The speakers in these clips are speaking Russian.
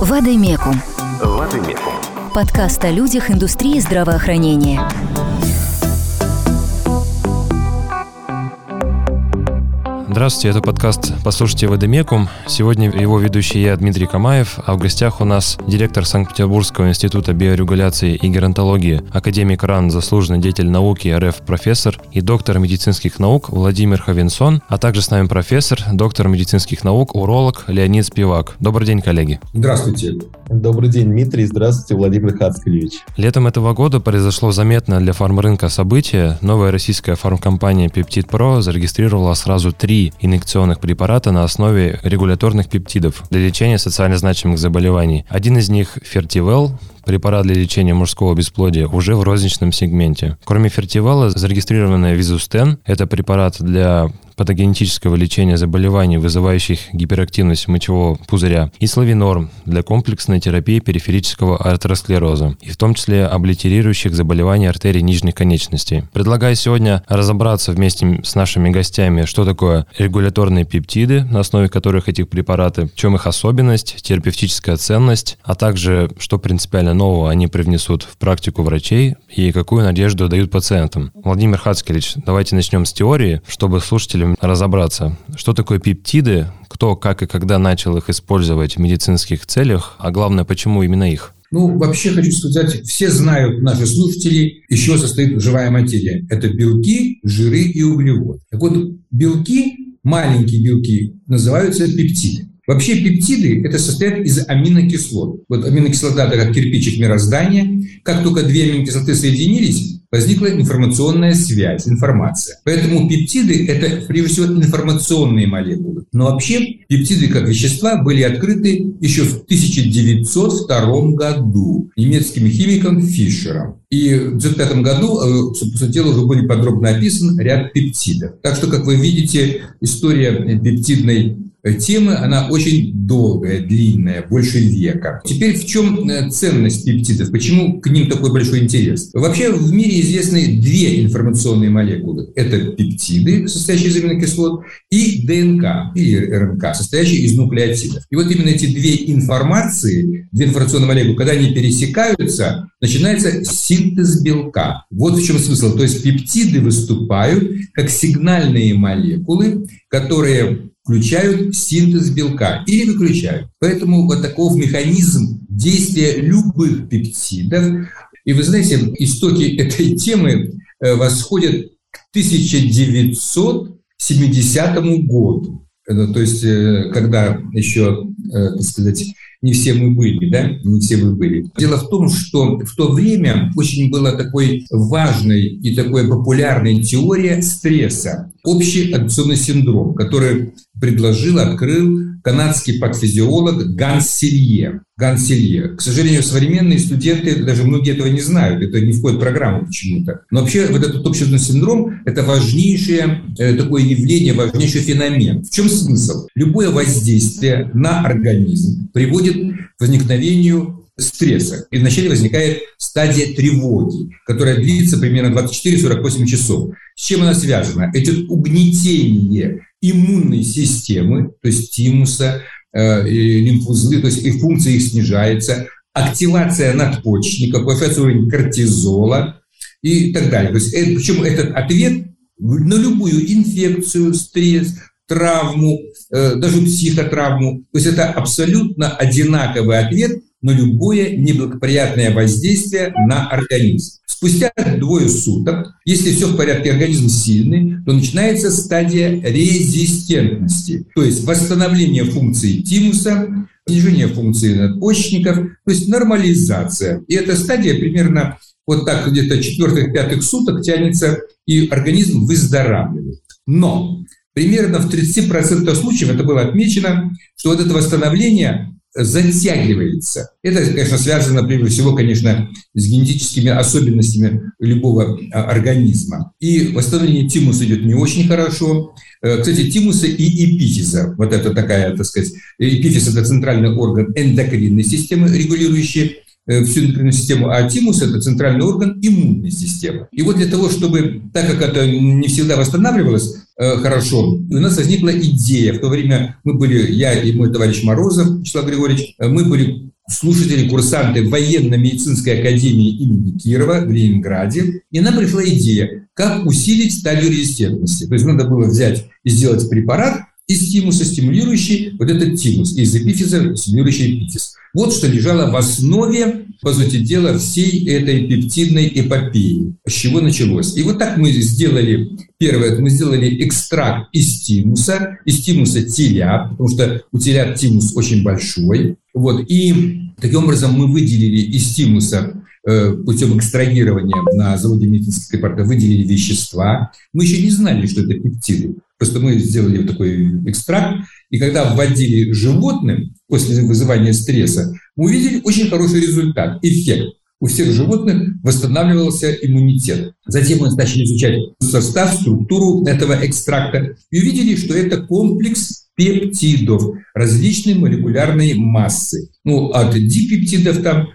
Вадимекум. Вадимекум. Подкаст о людях индустрии здравоохранения. Здравствуйте, это подкаст «Послушайте Водомекум». Сегодня его ведущий я, Дмитрий Камаев, а в гостях у нас директор Санкт-Петербургского института биорегуляции и геронтологии, академик РАН, заслуженный деятель науки, РФ профессор и доктор медицинских наук Владимир Хавинсон, а также с нами профессор, доктор медицинских наук, уролог Леонид Спивак. Добрый день, коллеги. Здравствуйте. Добрый день, Дмитрий. Здравствуйте, Владимир Хацкевич. Летом этого года произошло заметное для фармрынка событие. Новая российская фармкомпания Peptid Pro зарегистрировала сразу три инъекционных препарата на основе регуляторных пептидов для лечения социально значимых заболеваний. Один из них – Фертивел, препарат для лечения мужского бесплодия уже в розничном сегменте. Кроме фертивала, зарегистрированная Визустен – это препарат для патогенетического лечения заболеваний, вызывающих гиперактивность мочевого пузыря, и славинорм для комплексной терапии периферического артеросклероза, и в том числе облитерирующих заболеваний артерий нижних конечностей. Предлагаю сегодня разобраться вместе с нашими гостями, что такое регуляторные пептиды, на основе которых этих препараты, в чем их особенность, терапевтическая ценность, а также что принципиально нового они привнесут в практику врачей и какую надежду дают пациентам. Владимир Хацкевич, давайте начнем с теории, чтобы слушателям разобраться, что такое пептиды, кто, как и когда начал их использовать в медицинских целях, а главное, почему именно их. Ну, вообще хочу сказать, все знают, наши слушатели, из чего состоит живая материя. Это белки, жиры и углеводы. Так вот, белки, маленькие белки, называются пептиды. Вообще пептиды – это состоят из аминокислот. Вот аминокислота – это как кирпичик мироздания. Как только две аминокислоты соединились, возникла информационная связь, информация. Поэтому пептиды – это, прежде всего, информационные молекулы. Но вообще пептиды как вещества были открыты еще в 1902 году немецким химиком Фишером. И в 1905 году, э, по сути дела, уже были подробно описан ряд пептидов. Так что, как вы видите, история пептидной темы, она очень долгая, длинная, больше века. Теперь в чем э, ценность пептидов? Почему к ним такой большой интерес? Вообще в мире известны две информационные молекулы. Это пептиды, состоящие из аминокислот, и ДНК, или РНК, состоящие из нуклеотидов. И вот именно эти две информации, две информационные молекулы, когда они пересекаются, начинается синтез белка. Вот в чем смысл. То есть пептиды выступают как сигнальные молекулы, которые включают синтез белка или выключают. Поэтому вот таков механизм действия любых пептидов. И вы знаете, истоки этой темы э, восходят к 1970 году. То есть, э, когда еще, э, так сказать, не все мы были, да, не все мы были. Дело в том, что в то время очень была такой важной и такой популярной теория стресса, общий адапционный синдром, который предложил, открыл канадский патофизиолог Ганс Силье. Ганс Силье. К сожалению, современные студенты, даже многие этого не знают, это не входит в программу почему-то. Но вообще вот этот общественный синдром – это важнейшее э, такое явление, важнейший феномен. В чем смысл? Любое воздействие на организм приводит к возникновению стресса. И вначале возникает стадия тревоги, которая длится примерно 24-48 часов. С чем она связана? Это угнетение иммунной системы, то есть тимуса, э, лимфузлы, то есть их функция их снижается, активация надпочечника, повышается уровень кортизола и так далее. То есть, это, причем этот ответ на любую инфекцию, стресс, травму, э, даже психотравму. То есть это абсолютно одинаковый ответ на любое неблагоприятное воздействие на организм. Спустя двое суток, если все в порядке, организм сильный, то начинается стадия резистентности, то есть восстановление функции тимуса, снижение функции надпочечников, то есть нормализация. И эта стадия примерно вот так где-то четвертых-пятых суток тянется, и организм выздоравливает. Но примерно в 30% случаев, это было отмечено, что вот это восстановление затягивается. Это, конечно, связано прежде всего, конечно, с генетическими особенностями любого а, организма. И восстановление тимуса идет не очень хорошо. Э, кстати, тимуса и эпифиза, вот это такая, так сказать, эпифиз – это центральный орган эндокринной системы, регулирующий всю эндокринную систему, а тимус – это центральный орган иммунной системы. И вот для того, чтобы, так как это не всегда восстанавливалось э, хорошо, у нас возникла идея. В то время мы были, я и мой товарищ Морозов, Вячеслав Григорьевич, э, мы были слушатели, курсанты военно-медицинской академии имени Кирова в Ленинграде, и нам пришла идея, как усилить стадию резистентности. То есть надо было взять и сделать препарат из тимуса, стимулирующий вот этот тимус, и из эпифиза стимулирующий эпифиз. Вот что лежало в основе, по сути дела, всей этой пептидной эпопеи. С чего началось? И вот так мы сделали, первое, мы сделали экстракт из тимуса, из тимуса телят, потому что у телят тимус очень большой. Вот, и таким образом мы выделили из тимуса э, путем экстрагирования на заводе медицинских препаратов выделили вещества. Мы еще не знали, что это пептиды. Просто мы сделали такой экстракт, и когда вводили животным после вызывания стресса, мы увидели очень хороший результат, эффект. У всех животных восстанавливался иммунитет. Затем мы начали изучать состав, структуру этого экстракта и увидели, что это комплекс пептидов различной молекулярной массы. Ну, от дипептидов там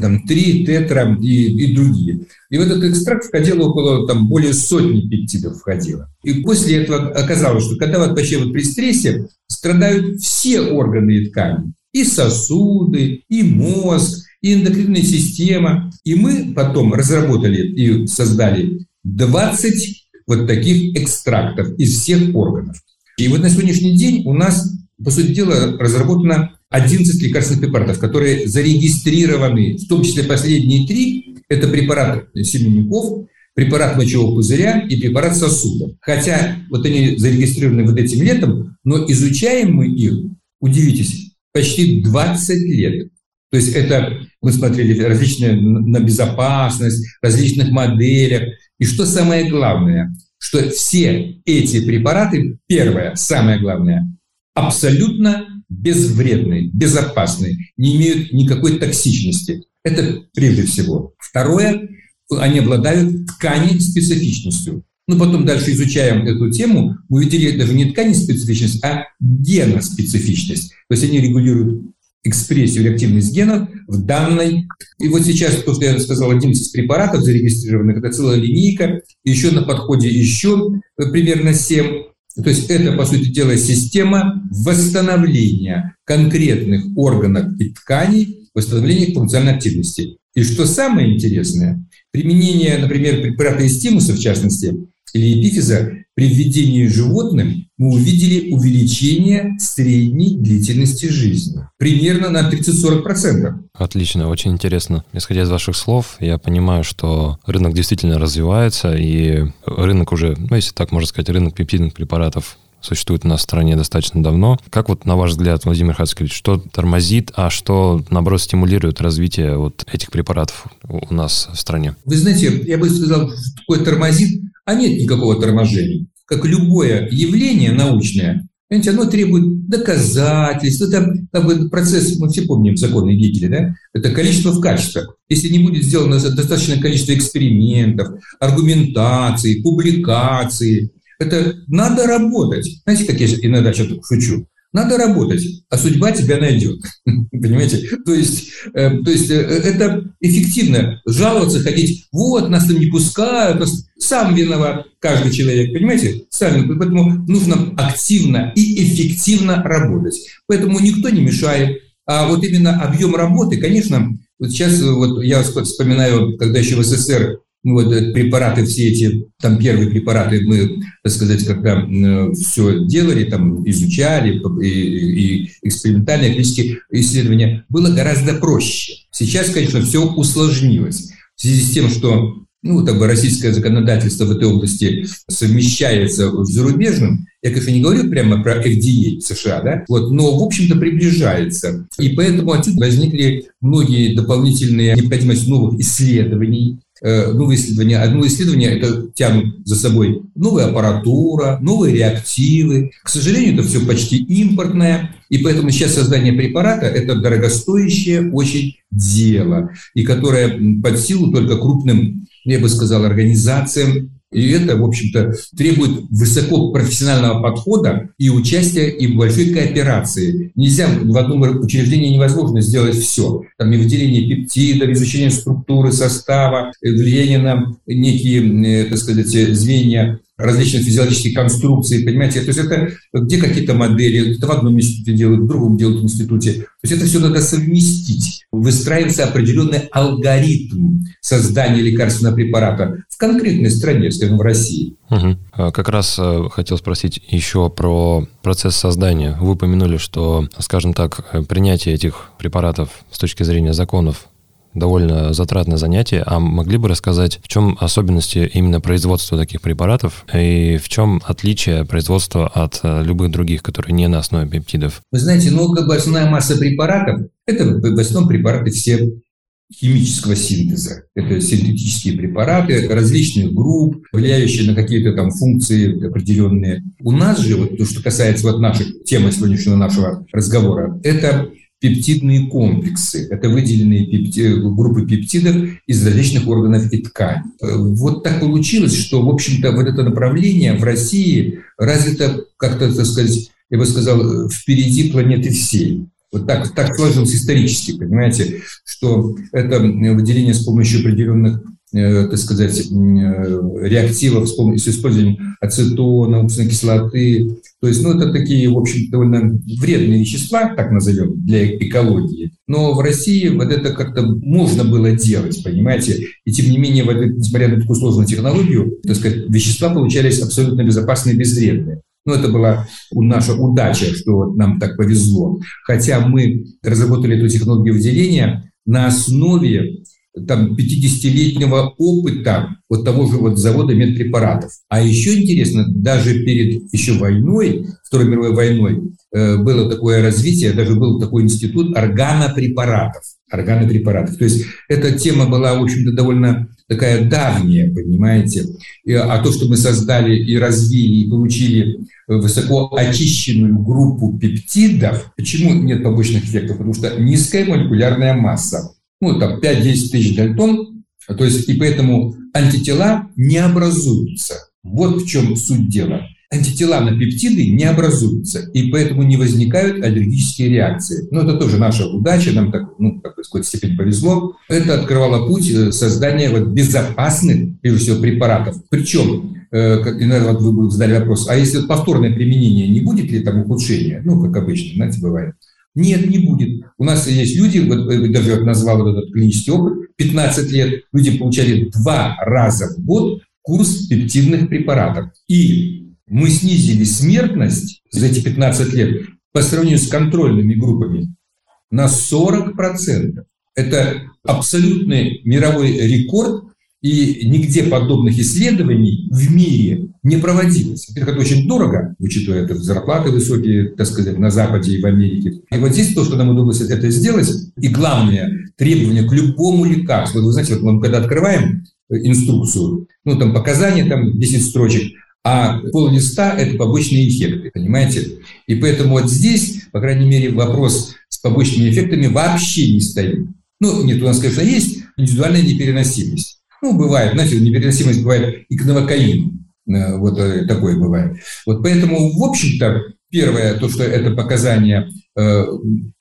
там, 3, тетра и, и другие. И в этот экстракт входило около там, более сотни пептидов входило. И после этого оказалось, что когда вот вообще вот при стрессе страдают все органы и ткани. И сосуды, и мозг, и эндокринная система. И мы потом разработали и создали 20 вот таких экстрактов из всех органов. И вот на сегодняшний день у нас, по сути дела, разработано 11 лекарственных препаратов, которые зарегистрированы, в том числе последние три, это препарат семенников, препарат мочевого пузыря и препарат сосуда. Хотя вот они зарегистрированы вот этим летом, но изучаем мы их, удивитесь, почти 20 лет. То есть это мы смотрели различные на безопасность, различных моделях. И что самое главное, что все эти препараты, первое, самое главное, абсолютно безвредные, безопасные, не имеют никакой токсичности. Это прежде всего. Второе, они обладают ткани специфичностью. Ну, потом дальше изучаем эту тему, мы увидели даже не ткани специфичность, а геноспецифичность. То есть они регулируют экспрессию или активность генов в данной. И вот сейчас, то, что я сказал, 11 препаратов зарегистрированных, это целая линейка, еще на подходе еще примерно 7. То есть это, по сути дела, система восстановления конкретных органов и тканей, восстановления функциональной активности. И что самое интересное, применение, например, препарата из тимуса, в частности, или эпифиза, при введении животным мы увидели увеличение средней длительности жизни. Примерно на 30-40%. Отлично, очень интересно. Исходя из ваших слов, я понимаю, что рынок действительно развивается, и рынок уже, ну, если так можно сказать, рынок пептидных препаратов существует у нас в стране достаточно давно. Как вот, на ваш взгляд, Владимир Хацкевич, что тормозит, а что, наоборот, стимулирует развитие вот этих препаратов у нас в стране? Вы знаете, я бы сказал, такое тормозит, а нет никакого торможения как любое явление научное, понимаете, оно требует доказательств. Это как бы процесс, мы все помним законы Гегеля, да? Это количество в качестве. Если не будет сделано достаточное количество экспериментов, аргументаций, публикаций, это надо работать. Знаете, как я иногда что-то шучу? Надо работать, а судьба тебя найдет. Понимаете? То есть, э, то есть э, это эффективно. Жаловаться, ходить, вот, нас там не пускают, нас сам виноват каждый человек, понимаете? Сами. Поэтому нужно активно и эффективно работать. Поэтому никто не мешает. А вот именно объем работы, конечно, вот сейчас вот я вспоминаю, когда еще в СССР вот препараты все эти, там первые препараты мы, так сказать, когда все делали, там изучали, и, и экспериментальные клинические исследования, было гораздо проще. Сейчас, конечно, все усложнилось в связи с тем, что ну, как бы российское законодательство в этой области совмещается с зарубежным. Я, конечно, не говорю прямо про FDA в США, да, вот, но, в общем-то, приближается. И поэтому отсюда возникли многие дополнительные необходимость новых исследований, Э, новые исследования. Одно исследование это тянут за собой новая аппаратура, новые реактивы. К сожалению, это все почти импортное, и поэтому сейчас создание препарата – это дорогостоящее очень дело, и которое под силу только крупным, я бы сказал, организациям, И это, в общем-то, требует высокопрофессионального подхода и участия и большой кооперации. Нельзя в одном учреждении невозможно сделать все. Там и выделение пептидов, изучение структуры, состава, влияние на некие, э, так сказать, звенья различных физиологических конструкций, понимаете? То есть это где какие-то модели, это в одном институте делают, в другом делают в институте. То есть это все надо совместить. Выстраивается определенный алгоритм создания лекарственного препарата в конкретной стране, скажем, в России. Угу. Как раз э, хотел спросить еще про процесс создания. Вы упомянули, что, скажем так, принятие этих препаратов с точки зрения законов довольно затратное занятие. А могли бы рассказать, в чем особенности именно производства таких препаратов и в чем отличие производства от э, любых других, которые не на основе пептидов? Вы знаете, ну, как бы основная масса препаратов – это в основном препараты все химического синтеза. Это синтетические препараты различных групп, влияющие на какие-то там функции определенные. У нас же, вот то, что касается вот наших темы сегодняшнего нашего разговора, это пептидные комплексы. Это выделенные пепти... группы пептидов из различных органов и тканей. Вот так получилось, что, в общем-то, вот это направление в России развито как-то, так сказать, я бы сказал, впереди планеты всей. Вот так, так сложилось исторически, понимаете, что это выделение с помощью определенных так сказать, э, реактивов с, использованием ацетона, уксусной кислоты. То есть, ну, это такие, в общем, довольно вредные вещества, так назовем, для экологии. Но в России вот это как-то можно было делать, понимаете? И тем не менее, вот, несмотря на такую сложную технологию, так сказать, вещества получались абсолютно безопасные и безвредные. Ну, это была наша удача, что нам так повезло. Хотя мы разработали эту технологию выделения на основе там 50-летнего опыта вот того же вот завода медпрепаратов. А еще интересно, даже перед еще войной, Второй мировой войной, э, было такое развитие, даже был такой институт органопрепаратов. Органопрепаратов. То есть эта тема была, в общем-то, довольно такая давняя, понимаете. А то, что мы создали и развили, и получили высоко очищенную группу пептидов, почему нет побочных эффектов? Потому что низкая молекулярная масса ну, там 5-10 тысяч дальтон, то есть и поэтому антитела не образуются. Вот в чем суть дела. Антитела на пептиды не образуются, и поэтому не возникают аллергические реакции. Ну, это тоже наша удача, нам так, ну, как в какой-то степени повезло. Это открывало путь э, создания вот безопасных, прежде всего, препаратов. Причем, э, как, вот вы задали вопрос, а если повторное применение, не будет ли там ухудшения? Ну, как обычно, знаете, бывает. Нет, не будет. У нас есть люди, вот даже вот назвал вот этот клинический опыт, 15 лет люди получали два раза в год курс пептидных препаратов. И мы снизили смертность за эти 15 лет по сравнению с контрольными группами на 40%. Это абсолютный мировой рекорд и нигде подобных исследований в мире не проводилось. Во-первых, это очень дорого, учитывая это зарплаты высокие, так сказать, на Западе и в Америке. И вот здесь то, что нам удалось это сделать, и главное, требование к любому лекарству. Вы знаете, вот мы когда открываем э, инструкцию, ну, там показания, там 10 строчек, а пол листа – это побочные эффекты, понимаете? И поэтому вот здесь, по крайней мере, вопрос с побочными эффектами вообще не стоит. Ну, нет, у нас, конечно, есть индивидуальная непереносимость. Ну, бывает, знаете, непереносимость бывает и к новокаину. Э, вот э, такое бывает. Вот поэтому, в общем-то, первое, то, что это показания э,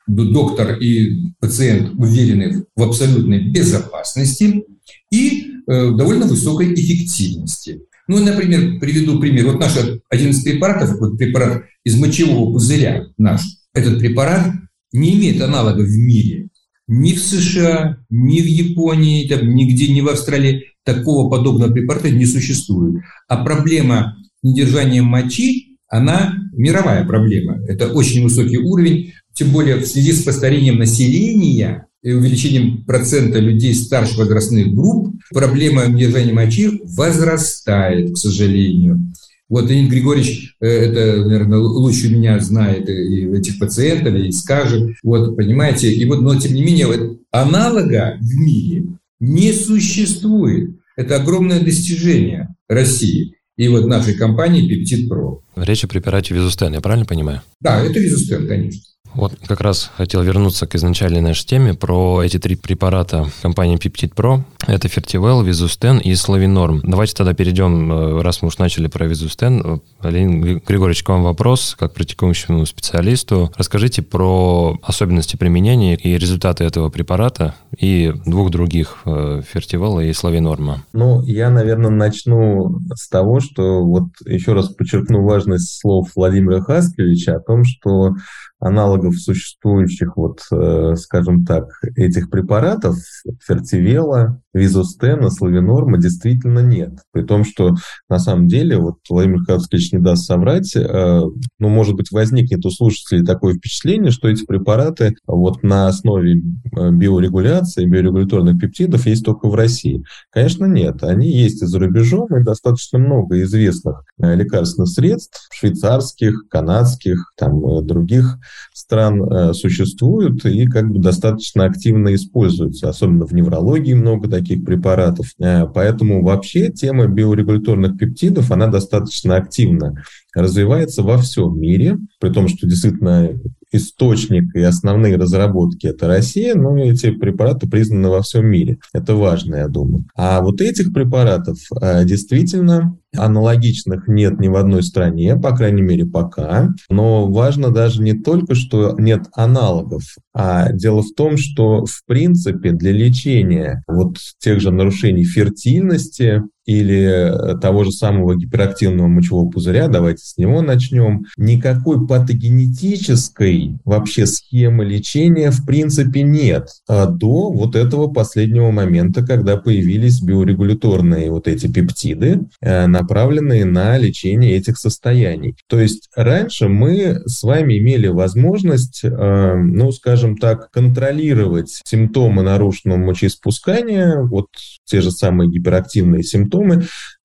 доктор и пациент уверены в абсолютной безопасности и довольно высокой эффективности. Ну, например, приведу пример. Вот наш один из препаратов, вот препарат из мочевого пузыря наш, этот препарат не имеет аналогов в мире ни в США, ни в Японии, там, нигде, ни в Австралии такого подобного препарата не существует. А проблема недержания мочи, она мировая проблема. Это очень высокий уровень, тем более в связи с постарением населения и увеличением процента людей старших возрастных групп, проблема недержания мочи возрастает, к сожалению. Вот Леонид Григорьевич э, это, наверное, лучше меня знает и этих пациентов, и скажет. Вот, понимаете, и вот, но тем не менее, вот, аналога в мире не существует. Это огромное достижение России и вот нашей компании Peptid Pro. Речь о препарате Визустен, я правильно понимаю? Да, это Визустен, конечно. Вот как раз хотел вернуться к изначальной нашей теме про эти три препарата компании Peptid Pro. Это Фертивел, Визустен и Славинорм. Давайте тогда перейдем, э, раз мы уж начали про Визустен. Леонид Григорьевич, к вам вопрос, как практикующему специалисту. Расскажите про особенности применения и результаты этого препарата и двух других, э, Фертивела и Славинорма. Ну, я, наверное, начну с того, что вот еще раз подчеркну важность слов Владимира Хаскевича о том, что аналогов существующих, вот, э, скажем так, этих препаратов, фертивела, визустена, славинорма, действительно нет. При том, что на самом деле, вот Владимир Кавскевич не даст соврать, э, ну, может быть, возникнет у слушателей такое впечатление, что эти препараты вот на основе э, биорегуляции, биорегуляторных пептидов есть только в России. Конечно, нет. Они есть и за рубежом, и достаточно много известных лекарственных средств, швейцарских, канадских, там, других стран э, существуют и как бы достаточно активно используются. Особенно в неврологии много таких препаратов. Э, поэтому вообще тема биорегуляторных пептидов, она достаточно активна развивается во всем мире, при том, что действительно источник и основные разработки это Россия, но эти препараты признаны во всем мире. Это важно, я думаю. А вот этих препаратов э, действительно аналогичных нет ни в одной стране, по крайней мере пока. Но важно даже не только, что нет аналогов, а дело в том, что в принципе для лечения вот тех же нарушений фертильности или того же самого гиперактивного мочевого пузыря, давайте с него начнем, никакой патогенетической вообще схемы лечения в принципе нет а до вот этого последнего момента, когда появились биорегуляторные вот эти пептиды, э, направленные на лечение этих состояний. То есть раньше мы с вами имели возможность, э, ну, скажем так, контролировать симптомы нарушенного мочеиспускания, вот те же самые гиперактивные симптомы,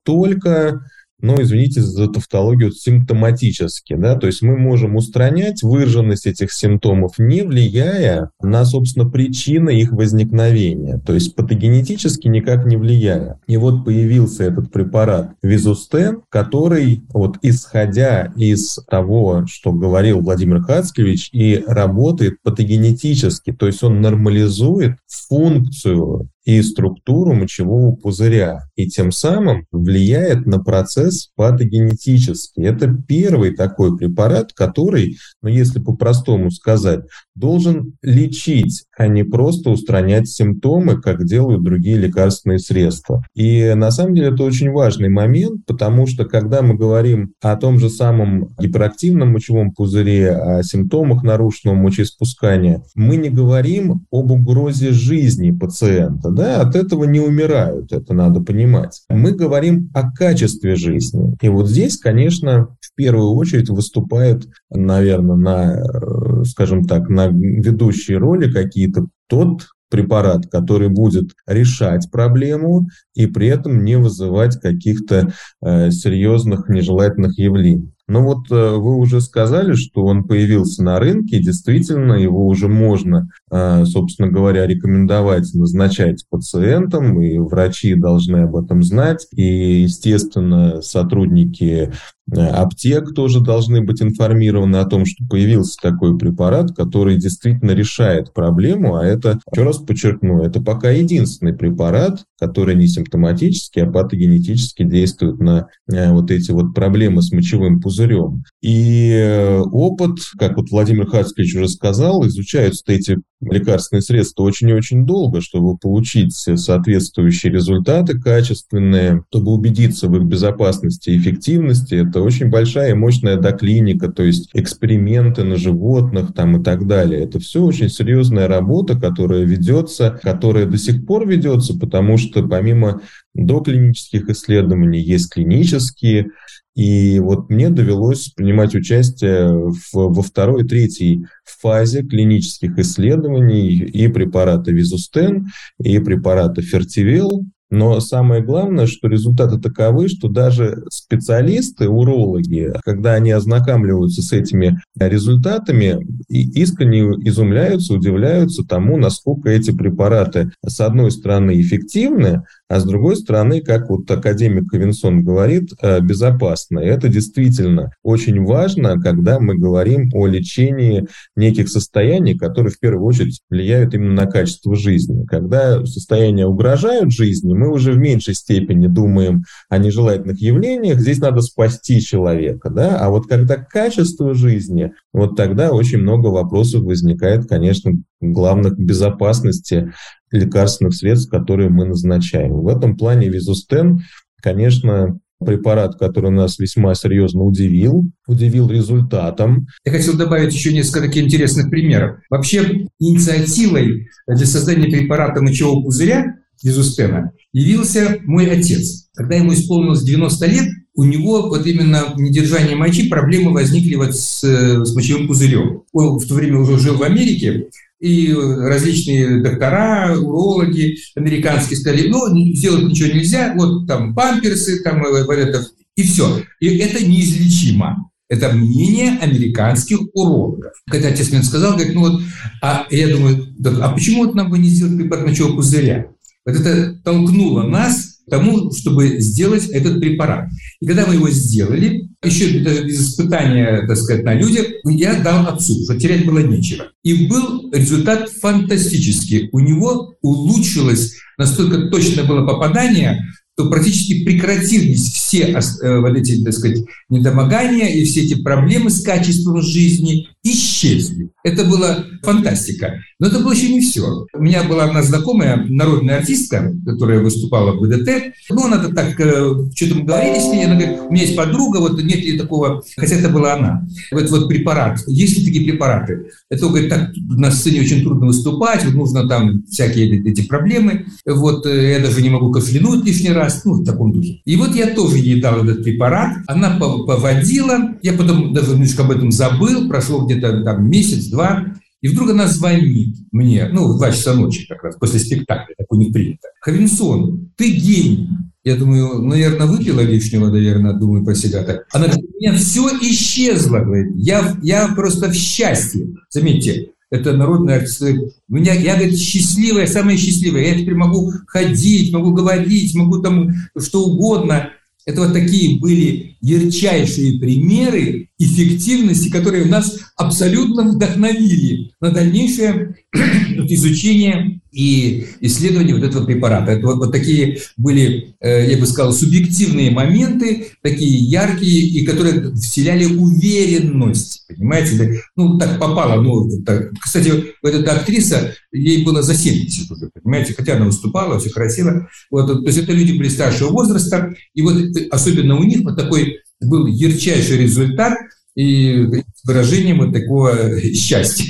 только но, извините за тавтологию, симптоматически. Да? То есть мы можем устранять выраженность этих симптомов, не влияя на, собственно, причины их возникновения. То есть патогенетически никак не влияя. И вот появился этот препарат Визустен, который, вот исходя из того, что говорил Владимир Хацкевич, и работает патогенетически, то есть он нормализует функцию и структуру мочевого пузыря, и тем самым влияет на процесс патогенетический. Это первый такой препарат, который, ну если по-простому сказать, должен лечить, а не просто устранять симптомы, как делают другие лекарственные средства. И на самом деле это очень важный момент, потому что когда мы говорим о том же самом гиперактивном мочевом пузыре, о симптомах нарушенного мочеиспускания, мы не говорим об угрозе жизни пациента да, от этого не умирают, это надо понимать. Мы говорим о качестве жизни. И вот здесь, конечно, в первую очередь выступает, наверное, на, э, скажем так, на ведущей роли какие-то тот препарат, который будет решать проблему и при этом не вызывать каких-то э, серьезных нежелательных явлений. Но вот э, вы уже сказали, что он появился на рынке, действительно его уже можно, э, собственно говоря, рекомендовать, назначать пациентам, и врачи должны об этом знать, и, естественно, сотрудники э, аптек тоже должны быть информированы о том, что появился такой препарат, который действительно решает проблему, а это, еще раз подчеркну, это пока единственный препарат, который не симптоматически, а патогенетически действует на вот эти вот проблемы с мочевым пузырем пузырем. И э, опыт, как вот Владимир Хацкевич уже сказал, изучаются эти лекарственные средства очень и очень долго, чтобы получить соответствующие результаты качественные, чтобы убедиться в их безопасности и эффективности. Это очень большая и мощная доклиника, то есть эксперименты на животных там и так далее. Это все очень серьезная работа, которая ведется, которая до сих пор ведется, потому что помимо доклинических исследований есть клинические, и вот мне довелось принимать участие в, во второй и третьей фазе клинических исследований и препарата Визустен, и препарата Фертивел, Но самое главное, что результаты таковы, что даже специалисты, урологи, когда они ознакомливаются с этими результатами, искренне изумляются, удивляются тому, насколько эти препараты, с одной стороны, эффективны, а с другой стороны, как вот академик Ковенсон говорит, э, безопасно. И это действительно очень важно, когда мы говорим о лечении неких состояний, которые в первую очередь влияют именно на качество жизни. Когда состояния угрожают жизни, мы уже в меньшей степени думаем о нежелательных явлениях, здесь надо спасти человека. Да? А вот когда качество жизни, вот тогда очень много вопросов возникает, конечно, главных безопасности лекарственных средств, которые мы назначаем. В этом плане визустен, конечно, препарат, который нас весьма серьезно удивил, удивил результатом. Я хотел добавить еще несколько таких интересных примеров. Вообще инициативой для создания препарата мочевого пузыря визустена явился мой отец. Когда ему исполнилось 90 лет, у него вот именно недержание мочи проблемы возникли вот с, с мочевым пузырем. Он в то время уже жил в Америке, и различные доктора, урологи американские сказали, ну, сделать ничего нельзя, вот там памперсы, там э, это, и все. И это неизлечимо. Это мнение американских урологов. Когда отец мне сказал, говорит, ну вот, а я думаю, а почему вот нам бы не сделать препарат мочевого пузыря? Вот это толкнуло нас тому, чтобы сделать этот препарат. И когда мы его сделали, еще даже без испытания, так сказать, на людях, я дал отцу, что терять было нечего. И был результат фантастический. У него улучшилось, настолько точно было попадание, то практически прекратились все э, вот эти, так сказать, недомогания и все эти проблемы с качеством жизни исчезли. Это была фантастика. Но это было еще не все. У меня была одна знакомая народная артистка, которая выступала в БДТ. Ну, она так, э, что-то мы говорили с ней, она говорит, у меня есть подруга, вот нет ли такого, хотя это была она. Вот, вот препарат, есть ли такие препараты? Это, говорит, так на сцене очень трудно выступать, вот нужно там всякие эти проблемы. Вот э, я даже не могу кашлянуть лишний раз, ну, в таком духе. И вот я тоже ей дал этот препарат, она поводила, я потом даже немножко об этом забыл, прошло где-то там месяц-два, и вдруг она звонит мне, ну, в 2 часа ночи как раз, после спектакля, так у них принято. Хавинсон, ты гений. Я думаю, наверное, выпила лишнего, наверное, думаю про себя так. Она говорит, у меня все исчезло, говорит. Я, я просто в счастье. Заметьте, это народная артистка. У меня, я, говорит, счастливая, самая счастливая. Я теперь могу ходить, могу говорить, могу там что угодно. Это вот такие были ярчайшие примеры эффективности, которые нас абсолютно вдохновили на дальнейшее изучение и исследование вот этого препарата. Это вот, вот такие были, э, я бы сказал, субъективные моменты, такие яркие, и которые вселяли уверенность, понимаете? Ну, так попало. Ну, так. Кстати, вот эта актриса, ей было за 70 уже, понимаете? Хотя она выступала, все красиво. Вот, то есть это люди были старшего возраста, и вот особенно у них вот такой был ярчайший результат и выражением вот такого счастья.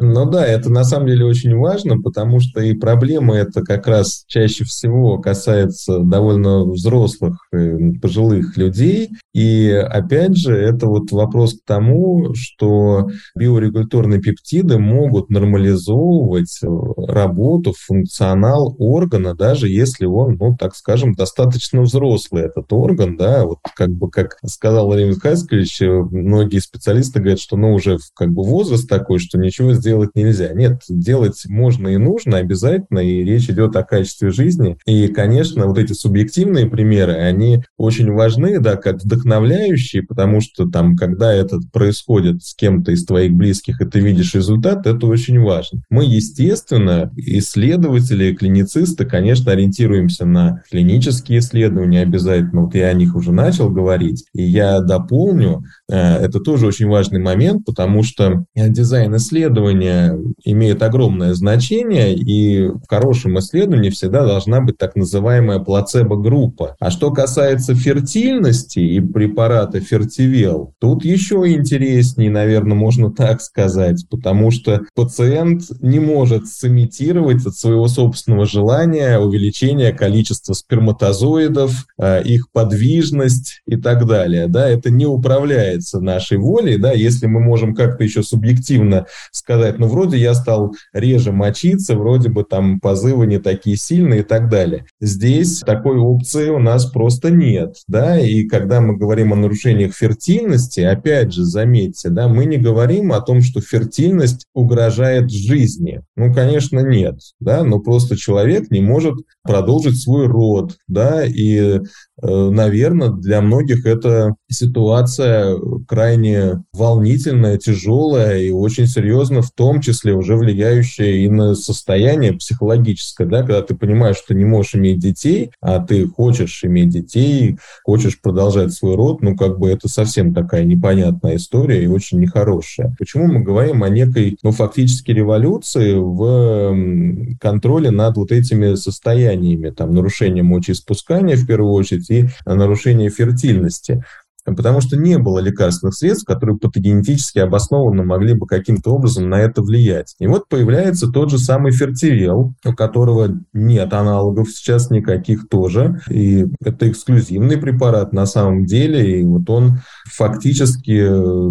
Ну да, это на самом деле очень важно, потому что и проблема это как раз чаще всего касается довольно взрослых, э, пожилых людей. И опять же, это вот вопрос к тому, что биорегуляторные пептиды могут нормализовывать работу, функционал органа, даже если он, ну, так скажем, достаточно взрослый, этот орган, да, вот как бы, как сказал Владимир Хаскевич, многие специалисты говорят, что, ну, уже как бы возраст такой, что ничего сделать нельзя. Нет, делать можно и нужно обязательно, и речь идет о качестве жизни. И, конечно, вот эти субъективные примеры, они очень важны, да, как вдохновляющие, потому что там, когда это происходит с кем-то из твоих близких, и ты видишь результат, это очень важно. Мы, естественно, исследователи, клиницисты, конечно, ориентируемся на клинические исследования обязательно. Вот я о них уже начал говорить. И я дополню, э, это тоже очень важный момент, потому что дизайн исследований исследование имеет огромное значение, и в хорошем исследовании всегда должна быть так называемая плацебо-группа. А что касается фертильности и препарата фертивел, тут еще интереснее, наверное, можно так сказать, потому что пациент не может сымитировать от своего собственного желания увеличение количества сперматозоидов, э, их подвижность и так далее. Да, это не управляется нашей волей, да, да, если мы можем как-то еще субъективно сказать, ну, вроде я стал реже мочиться, вроде бы там позывы не такие сильные и так далее. Здесь такой опции у нас просто нет, да, и когда мы говорим о нарушениях фертильности, опять же, заметьте, да, мы не говорим о том, что фертильность угрожает жизни. Ну, конечно, нет, да, но просто человек не может продолжить свой род, да, и Э, наверное, для многих эта ситуация крайне волнительная, тяжелая и очень серьезно, в том числе уже влияющая и на состояние психологическое, да, когда ты понимаешь, что не можешь иметь детей, а ты хочешь иметь детей, хочешь продолжать свой род, ну, как бы это совсем такая непонятная история и очень нехорошая. Почему мы говорим о некой, ну, фактически революции в контроле над вот этими состояниями, там, нарушением мочеиспускания в первую очередь, и нарушение фертильности потому что не было лекарственных средств, которые патогенетически обоснованно могли бы каким-то образом на это влиять. И вот появляется тот же самый фертивел, у которого нет аналогов сейчас никаких тоже, и это эксклюзивный препарат на самом деле, и вот он фактически э,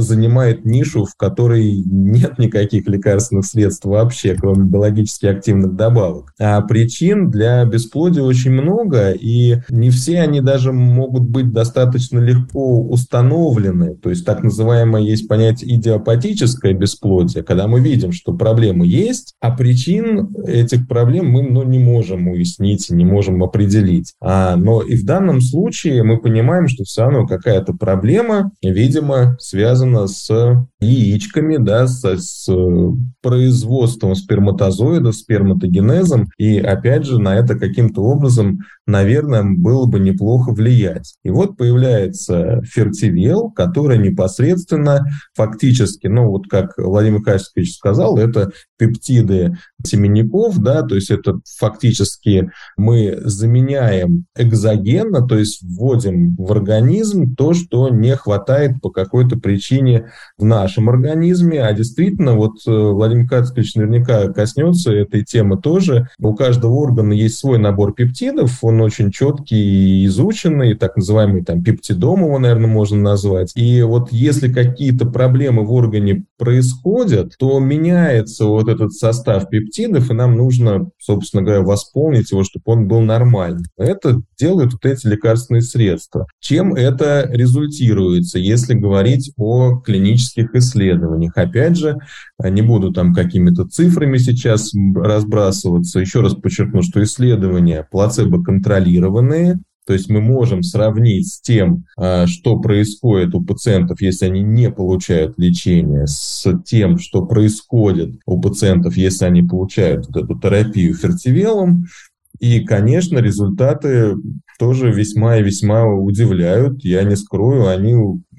занимает нишу, в которой нет никаких лекарственных средств вообще, кроме биологически активных добавок. А причин для бесплодия очень много, и не все они даже могут быть достаточно легко установлены. То есть так называемое есть понятие идиопатическое бесплодие, когда мы видим, что проблемы есть, а причин этих проблем мы ну, не можем уяснить, не можем определить. А, но и в данном случае мы понимаем, что все равно какая-то проблема, видимо, связана с яичками, да, с, с производством сперматозоидов, сперматогенезом. И опять же на это каким-то образом, наверное, было бы неплохо влиять. И вот появляется фертивел, который непосредственно фактически, ну вот как Владимир Качевич сказал, это пептиды семенников, да, то есть это фактически мы заменяем экзогенно, то есть вводим в организм то, что не хватает по какой-то причине в нашем организме, а действительно, вот э, Владимир Кацкович наверняка коснется этой темы тоже, у каждого органа есть свой набор пептидов, он очень четкий и изученный, так называемый там пептидом его, наверное, можно назвать, и вот если какие-то проблемы в органе происходят, то меняется вот этот состав пептидов, пептидов, и нам нужно, собственно говоря, восполнить его, чтобы он был нормальным. Это делают вот эти лекарственные средства. Чем это результируется, если говорить о клинических исследованиях? Опять же, не буду там какими-то цифрами сейчас разбрасываться. Еще раз подчеркну, что исследования плацебо-контролированные, то есть мы можем сравнить с тем, а, что происходит у пациентов, если они не получают лечение, с тем, что происходит у пациентов, если они получают вот эту терапию фертивелом. И, конечно, результаты тоже весьма и весьма удивляют. Я не скрою, они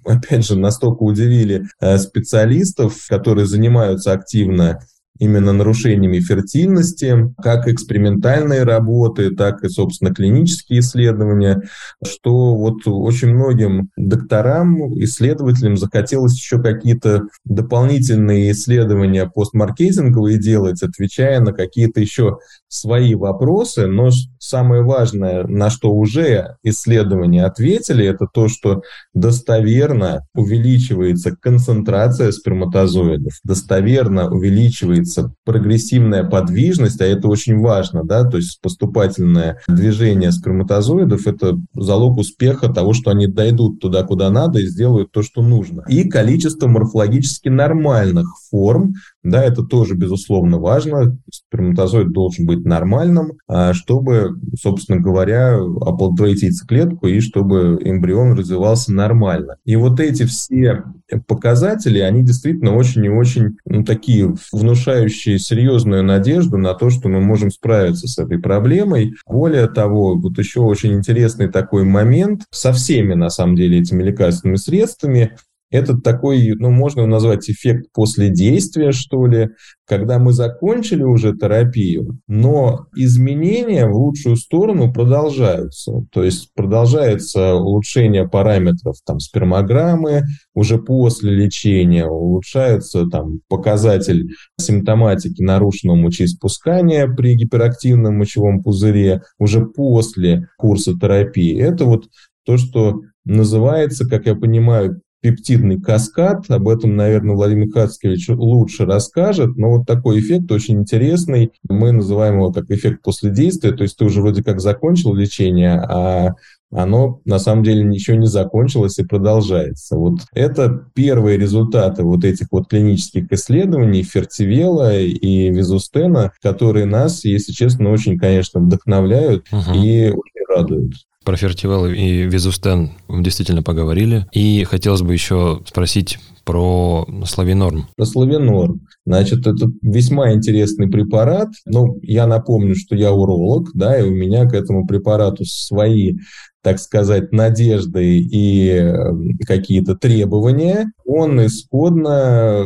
опять же, настолько удивили а, специалистов, которые занимаются активно именно нарушениями фертильности, как экспериментальные работы, так и, собственно, клинические исследования, что вот очень многим докторам, исследователям захотелось еще какие-то дополнительные исследования постмаркетинговые делать, отвечая на какие-то еще свои вопросы, но самое важное, на что уже исследования ответили, это то, что достоверно увеличивается концентрация сперматозоидов, достоверно увеличивается прогрессивная подвижность, а это очень важно, да, то есть поступательное движение сперматозоидов – это залог успеха того, что они дойдут туда, куда надо и сделают то, что нужно. И количество морфологически нормальных форм, да, это тоже, безусловно, важно. Сперматозоид должен быть нормальным, а, чтобы, собственно говоря, оплодотворить яйцеклетку и чтобы эмбрион развивался нормально. И вот эти все показатели, они действительно очень и очень ну, такие внушающие серьезную надежду на то, что мы можем справиться с этой проблемой. Более того, вот еще очень интересный такой момент со всеми, на самом деле, этими лекарственными средствами, это такой, ну, можно назвать эффект после действия, что ли, когда мы закончили уже терапию, но изменения в лучшую сторону продолжаются. То есть продолжается улучшение параметров там, спермограммы уже после лечения, улучшается там, показатель симптоматики нарушенного мочеиспускания при гиперактивном мочевом пузыре уже после курса терапии. Это вот то, что называется, как я понимаю, пептидный каскад. Об этом, наверное, Владимир Хацкевич лучше расскажет. Но вот такой эффект очень интересный. Мы называем его как эффект после действия. То есть ты уже вроде как закончил лечение, а оно на самом деле ничего не закончилось и продолжается. Вот это первые результаты вот этих вот клинических исследований Фертивела и Визустена, которые нас, если честно, очень, конечно, вдохновляют угу. и очень радуют. Про Фертивел и Визустен действительно поговорили. И хотелось бы еще спросить про Славинорм. Про Славинорм. Значит, это весьма интересный препарат. Ну, я напомню, что я уролог, да, и у меня к этому препарату свои так сказать, надежды и эм, какие-то требования, он исходно,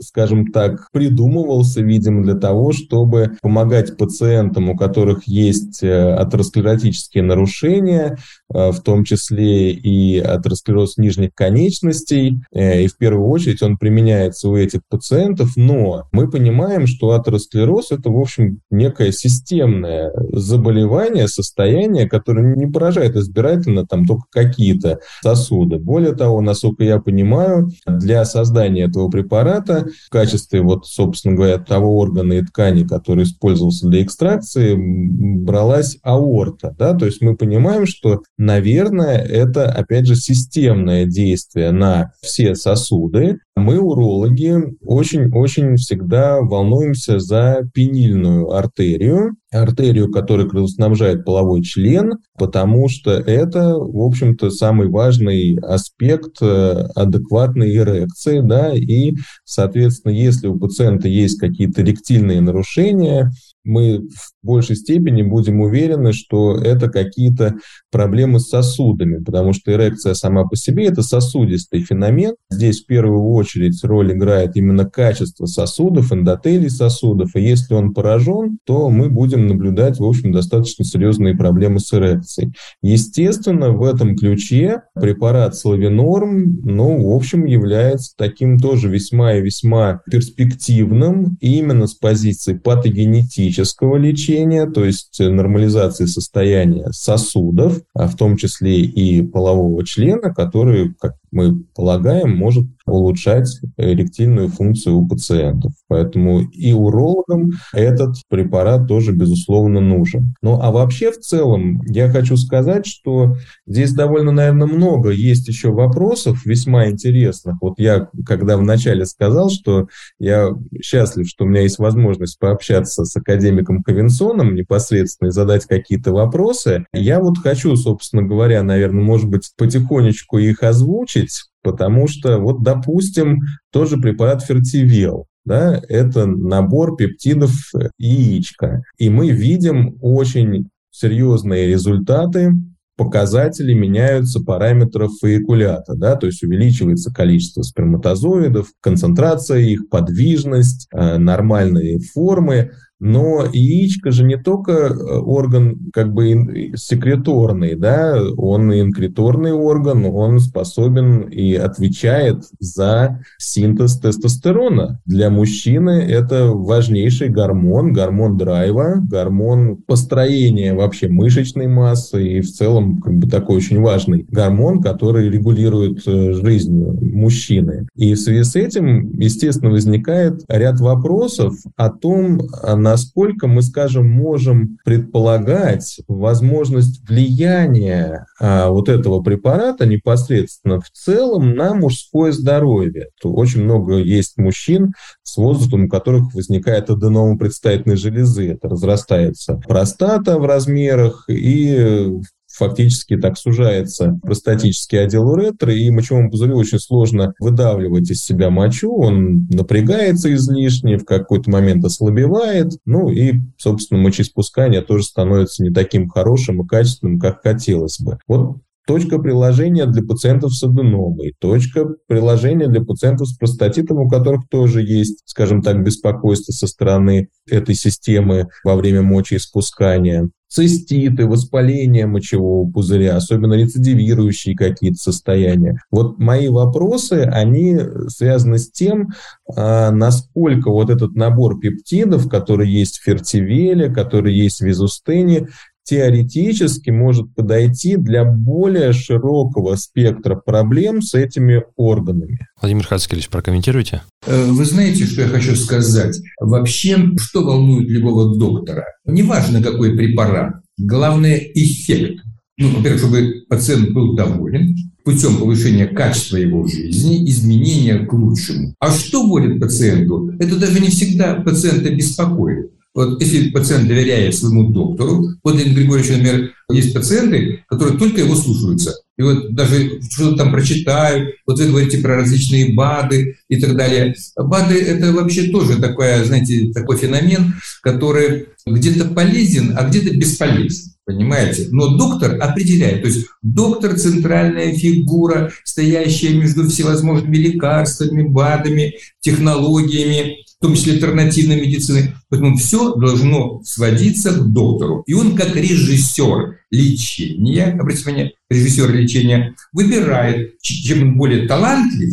скажем так, придумывался, видимо, для того, чтобы помогать пациентам, у которых есть э, атеросклеротические нарушения, в том числе и атеросклероз нижних конечностей. Э, и в первую очередь он применяется у этих пациентов, но мы понимаем, что атеросклероз – это, в общем, некое системное заболевание, состояние, которое не поражает избирательно там только какие-то сосуды. Более того, насколько я понимаю, для создания этого препарата в качестве, вот, собственно говоря, того органа и ткани, который использовался для экстракции, бралась аорта. Да? То есть мы понимаем, что, наверное, это, опять же, системное действие на все сосуды, мы, урологи, очень-очень всегда волнуемся за пенильную артерию, артерию, которая кровоснабжает половой член, потому что это, в общем-то, самый важный аспект э, адекватной эрекции, да, и, соответственно, если у пациента есть какие-то ректильные нарушения, мы большей степени будем уверены, что это какие-то проблемы с сосудами, потому что эрекция сама по себе – это сосудистый феномен. Здесь в первую очередь роль играет именно качество сосудов, эндотелий сосудов, и если он поражен, то мы будем наблюдать, в общем, достаточно серьезные проблемы с эрекцией. Естественно, в этом ключе препарат Славинорм, ну, в общем, является таким тоже весьма и весьма перспективным именно с позиции патогенетического лечения, лечения, то есть нормализации состояния сосудов, а в том числе и полового члена, который, как мы полагаем, может улучшать эректильную функцию у пациентов. Поэтому и урологам этот препарат тоже, безусловно, нужен. Ну, а вообще в целом я хочу сказать, что здесь довольно, наверное, много есть еще вопросов весьма интересных. Вот я, когда вначале сказал, что я счастлив, что у меня есть возможность пообщаться с академиком Ковенсоном непосредственно и задать какие-то вопросы, я вот хочу, собственно говоря, наверное, может быть, потихонечку их озвучить, потому что, вот, допустим, тоже препарат фертивел, да, это набор пептидов яичка. И мы видим очень серьезные результаты, показатели меняются параметров фолликулята, да, то есть увеличивается количество сперматозоидов, концентрация их, подвижность, э, нормальные формы, но яичко же не только э, орган как бы секреторный, да, он и инкреторный орган, он способен и отвечает за синтез тестостерона. Для мужчины это важнейший гормон, гормон драйва, гормон построения вообще мышечной массы и в целом как бы такой очень важный гормон, который регулирует э, жизнь мужчины. И в связи с этим, естественно, возникает ряд вопросов о том, на насколько мы, скажем, можем предполагать возможность влияния а, вот этого препарата непосредственно в целом на мужское здоровье. Очень много есть мужчин с возрастом, у которых возникает аденома предстательной железы. Это разрастается простата в размерах и фактически так сужается простатический отдел уретры, и мочевому пузырю очень сложно выдавливать из себя мочу, он напрягается излишне, в какой-то момент ослабевает, ну и, собственно, мочеиспускание тоже становится не таким хорошим и качественным, как хотелось бы. Вот точка приложения для пациентов с аденомой, точка приложения для пациентов с простатитом, у которых тоже есть, скажем так, беспокойство со стороны этой системы во время мочеиспускания циститы, воспаление мочевого пузыря, особенно рецидивирующие какие-то состояния. Вот мои вопросы, они связаны с тем, а, насколько вот этот набор пептидов, который есть в фертивеле, который есть в визустене, теоретически может подойти для более широкого спектра проблем с этими органами. Владимир Хацкевич, прокомментируйте. Э, вы знаете, что я хочу сказать? Вообще, что волнует любого доктора? Неважно, какой препарат, главное – эффект. Ну, во-первых, чтобы пациент был доволен, путем повышения качества его жизни, изменения к лучшему. А что будет пациенту? Это даже не всегда пациента беспокоит. Вот если пациент доверяет своему доктору, вот Леонид Григорьевич, например, есть пациенты, которые только его слушаются. И вот даже что-то там прочитают, вот вы говорите про различные БАДы и так далее. БАДы – это вообще тоже такой, знаете, такой феномен, который где-то полезен, а где-то бесполезен. Понимаете? Но доктор определяет. То есть доктор – центральная фигура, стоящая между всевозможными лекарствами, БАДами, технологиями, в том числе альтернативной медицины. Поэтому все должно сводиться к доктору. И он как режиссер лечения, обратите внимание, режиссер лечения, выбирает, чем он более талантлив,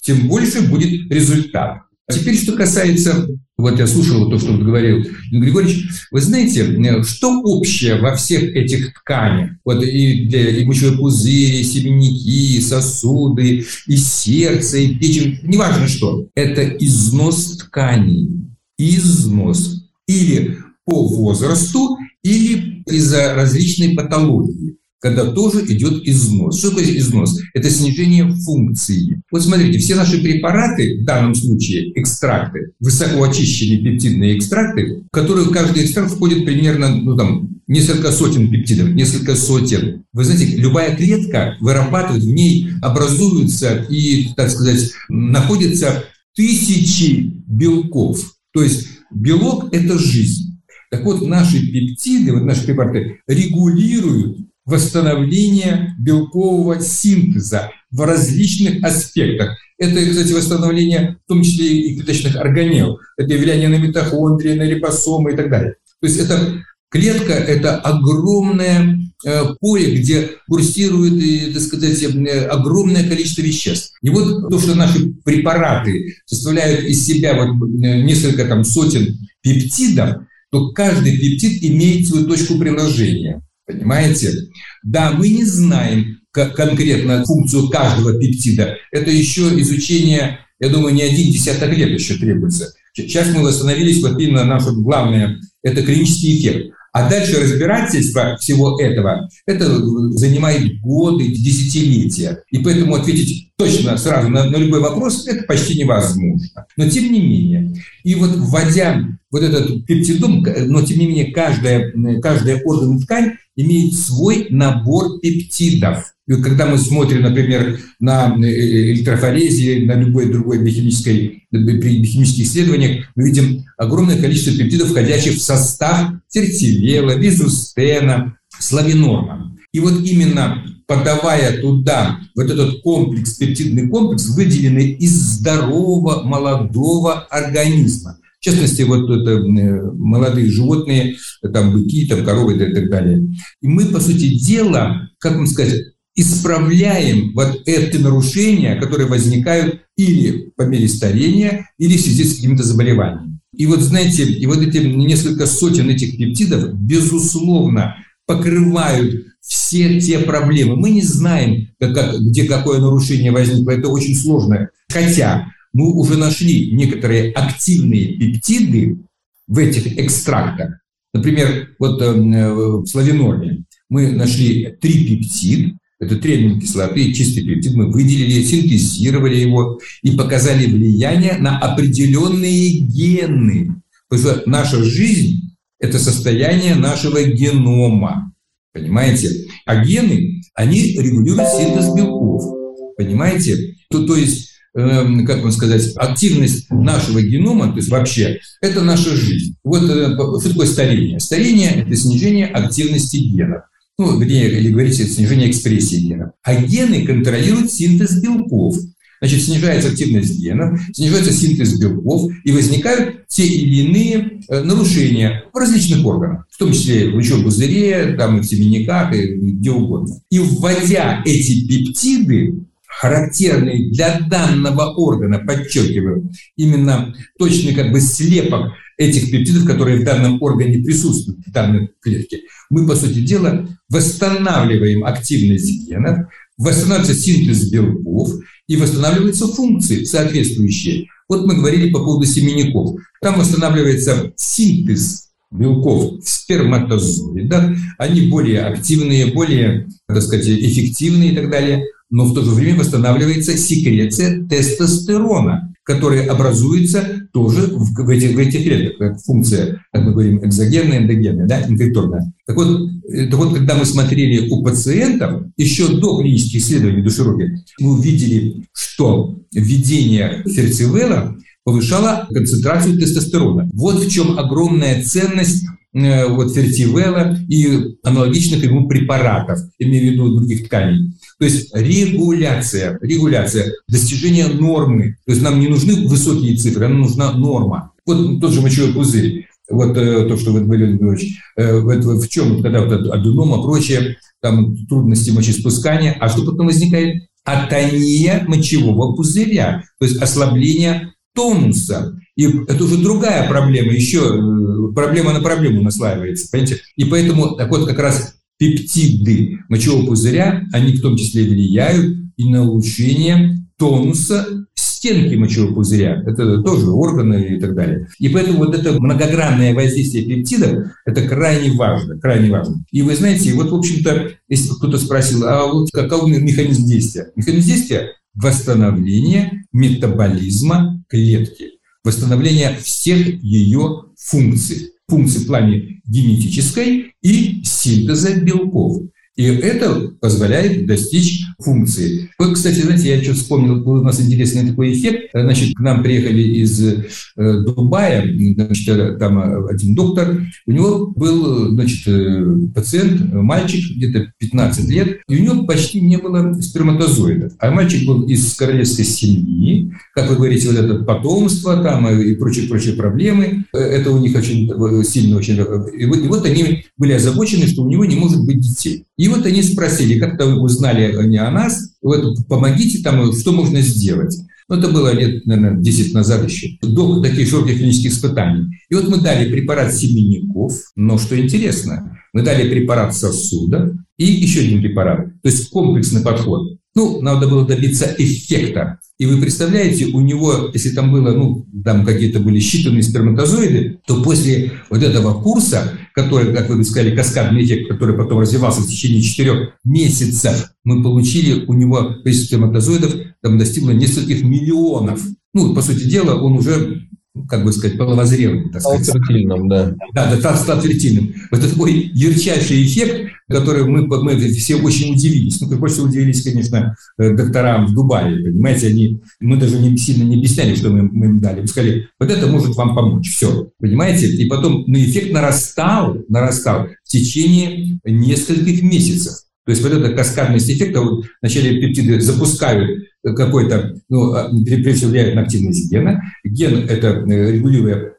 тем больше будет результат. Теперь, что касается, вот я слушал то, что говорил Игорь Григорьевич, вы знаете, э, что общее во всех этих тканях? Вот и, для, и мочевой пузырь, и семенники, и сосуды, и сердце, и печень, неважно что. Это износ тканей. Износ. Или по возрасту, или из-за различной патологии когда тоже идет износ. Что такое износ? Это снижение функции. Вот смотрите, все наши препараты, в данном случае экстракты, высокоочищенные пептидные экстракты, в которые каждый экстракт входит примерно ну, там, несколько сотен пептидов, несколько сотен. Вы знаете, любая клетка вырабатывает, в ней образуются и, так сказать, находятся тысячи белков. То есть белок – это жизнь. Так вот, наши пептиды, вот наши препараты регулируют восстановление белкового синтеза в различных аспектах. Это, кстати, восстановление в том числе и клеточных органелл. Это влияние на митохондрии, на рибосомы и так далее. То есть это клетка – это огромное э, поле, где курсирует, так сказать, огромное количество веществ. И вот то, что наши препараты составляют из себя вот э, несколько там сотен пептидов, то каждый пептид имеет свою точку приложения. Понимаете? Да, мы не знаем конкретно функцию каждого пептида. Это еще изучение, я думаю, не один десяток лет еще требуется. Сейчас мы восстановились, вот именно наше главное, это клинический эффект. А дальше разбирательство всего этого, это занимает годы, десятилетия. И поэтому ответить точно сразу на, на любой вопрос, это почти невозможно. Но тем не менее, и вот вводя вот этот пептидом, но тем не менее каждая, каждая орган ткань имеет свой набор пептидов. Когда мы смотрим, например, на э, э, электрофорезе, на любой другой биохимической, при биохимических исследованиях, мы видим огромное количество пептидов, входящих в состав тертивела, визустена, славинорма. И вот именно подавая туда вот этот комплекс, пептидный комплекс, выделенный из здорового молодого организма. В частности, вот это э, молодые животные, там быки, там коровы и так далее. И мы, по сути дела, как вам сказать, исправляем вот эти нарушения, которые возникают или по мере старения, или в связи с каким-то заболеванием. И вот знаете, и вот эти несколько сотен этих пептидов, безусловно, покрывают все те проблемы. Мы не знаем, как, где какое нарушение возникло. Это очень сложно. Хотя мы уже нашли некоторые активные пептиды в этих экстрактах. Например, вот э, в славинорме мы нашли три это три кислоты, чистый пептид, мы выделили, синтезировали его и показали влияние на определенные гены. Потому что наша жизнь – это состояние нашего генома. Понимаете? А гены, они регулируют синтез белков. Понимаете? То, то есть, э, как вам сказать, активность нашего генома, то есть вообще, это наша жизнь. Вот э, что такое старение? Старение – это снижение активности генов. Ну, вернее, или говорите, снижение экспрессии генов. А гены контролируют синтез белков. Значит, снижается активность генов, снижается синтез белков, и возникают те или иные э, нарушения в различных органах, в том числе в лучевом пузыре, там, и в семенниках, и где угодно. И вводя эти пептиды, характерные для данного органа, подчеркиваю, именно точный как бы слепок этих пептидов, которые в данном органе присутствуют, в данной клетке, мы, по сути дела, восстанавливаем активность генов, восстанавливается синтез белков и восстанавливаются функции соответствующие. Вот мы говорили по поводу семенников. Там восстанавливается синтез белков в сперматозоидах. Они более активные, более, так сказать, эффективные и так далее. Но в то же время восстанавливается секреция тестостерона которые образуются тоже в, в, этих, в этих клетках, как функция, как мы говорим, экзогенная, эндогенная, да, инфекторная. Так вот, так вот, когда мы смотрели у пациентов, еще до клинических исследований душероги, мы увидели, что введение ферцивела повышало концентрацию тестостерона. Вот в чем огромная ценность Э, вот фертивела и аналогичных ему препаратов, имею в виду других тканей. То есть регуляция, регуляция, достижение нормы. То есть нам не нужны высокие цифры, нам нужна норма. Вот тот же мочевой пузырь. Вот э, то, что вы говорили, Львович, э, в, в чем, когда вот аденома, прочее, там трудности мочеиспускания, а что потом возникает? Атония мочевого пузыря, то есть ослабление тонуса. И это уже другая проблема, еще э, проблема на проблему наслаивается, понимаете? И поэтому так вот как раз пептиды мочевого пузыря, они в том числе влияют и на улучшение тонуса стенки мочевого пузыря. Это тоже органы и так далее. И поэтому вот это многогранное воздействие пептидов, это крайне важно, крайне важно. И вы знаете, вот, в общем-то, если кто-то спросил, а вот каков механизм действия? Механизм действия – восстановление метаболизма клетки восстановление всех ее функций. Функций в плане генетической и синтеза белков. И это позволяет достичь функции. Вот, кстати, знаете, я что вспомнил, был у нас интересный такой эффект. Значит, к нам приехали из э, Дубая, значит, э, там э, один доктор, у него был, значит, пациент, мальчик, где-то 15 лет, и у него почти не было сперматозоидов. А мальчик был из королевской семьи, как вы говорите, вот это потомство там и прочие-прочие проблемы, это у них очень сильно очень... И вот, и вот они были озабочены, что у него не может быть детей. И вот они спросили, как-то узнали они о нас, вот помогите там, что можно сделать. Ну, это было лет, наверное, 10 назад еще, до таких широких клинических испытаний. И вот мы дали препарат семенников, но что интересно, мы дали препарат сосуда и еще один препарат, то есть комплексный подход. Ну, надо было добиться эффекта. И вы представляете, у него, если там было, ну, там какие-то были считанные сперматозоиды, то после вот этого курса, который, как вы сказали, каскадный эффект, который потом развивался в течение четырех месяцев, мы получили у него количество сперматозоидов там достигло нескольких миллионов. Ну, по сути дела, он уже как бы сказать, половозрелым. Так сказать. Стал фертильным, да. Да, да, стал фертильным. Это такой ярчайший эффект, который мы, мы все очень удивились. Ну, больше удивились, конечно, э, докторам в Дубае, понимаете, они, мы даже не, сильно не объясняли, что мы, мы им дали. Мы сказали, вот это может вам помочь, все, понимаете? И потом, ну, эффект нарастал, нарастал в течение нескольких месяцев. То есть вот эта каскадность эффекта, вот вначале пептиды запускают какой-то, ну, а, прежде всего влияет на активность гена. Ген – это э, регулируя